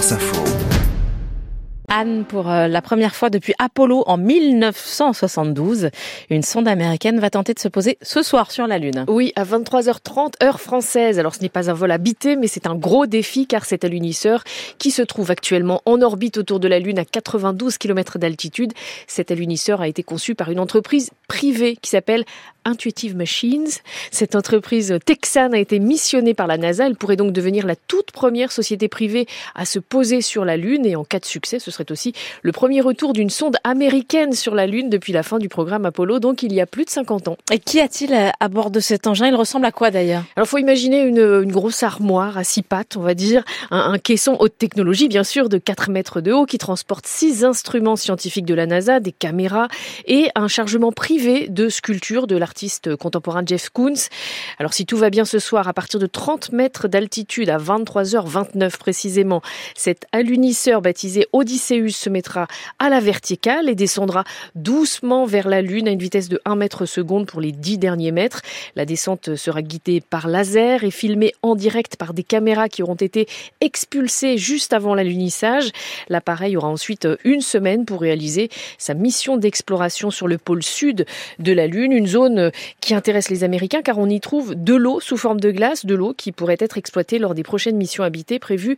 France Info. Anne, pour euh, la première fois depuis Apollo en 1972, une sonde américaine va tenter de se poser ce soir sur la Lune. Oui, à 23h30 heure française. Alors ce n'est pas un vol habité, mais c'est un gros défi car c'est un lunisseur qui se trouve actuellement en orbite autour de la Lune à 92 km d'altitude. Cet alunisseur a été conçu par une entreprise privée qui s'appelle Intuitive Machines. Cette entreprise texane a été missionnée par la NASA. Elle pourrait donc devenir la toute première société privée à se poser sur la Lune et en cas de succès, ce serait aussi le premier retour d'une sonde américaine sur la Lune depuis la fin du programme Apollo, donc il y a plus de 50 ans. Et qu'y a-t-il à bord de cet engin? Il ressemble à quoi d'ailleurs? Alors, faut imaginer une, une, grosse armoire à six pattes, on va dire, un, un, caisson haute technologie, bien sûr, de 4 mètres de haut, qui transporte six instruments scientifiques de la NASA, des caméras et un chargement privé de sculptures de l'artiste contemporain Jeff Koons. Alors, si tout va bien ce soir, à partir de 30 mètres d'altitude, à 23h29 précisément, cet alunisseur baptisé Odyssey se mettra à la verticale et descendra doucement vers la Lune à une vitesse de 1 mètre seconde pour les 10 derniers mètres. La descente sera guidée par laser et filmée en direct par des caméras qui auront été expulsées juste avant l'alunissage. L'appareil aura ensuite une semaine pour réaliser sa mission d'exploration sur le pôle sud de la Lune, une zone qui intéresse les Américains car on y trouve de l'eau sous forme de glace, de l'eau qui pourrait être exploitée lors des prochaines missions habitées prévues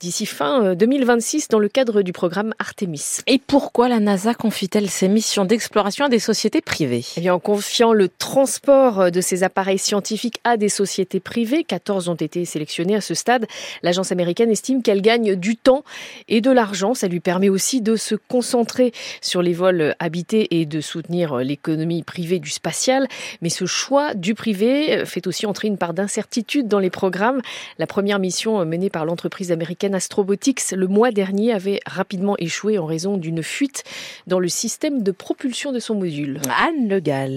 d'ici fin 2026 dans le cadre du programme Artemis. Et pourquoi la NASA confie-t-elle ses missions d'exploration à des sociétés privées? Eh bien, en confiant le transport de ces appareils scientifiques à des sociétés privées, 14 ont été sélectionnés à ce stade, l'agence américaine estime qu'elle gagne du temps et de l'argent. Ça lui permet aussi de se concentrer sur les vols habités et de soutenir l'économie privée du spatial. Mais ce choix du privé fait aussi entrer une part d'incertitude dans les programmes. La première mission menée par l'entreprise américaine Astrobotics le mois dernier avait échoué en raison d'une fuite dans le système de propulsion de son module. Anne Le Gall.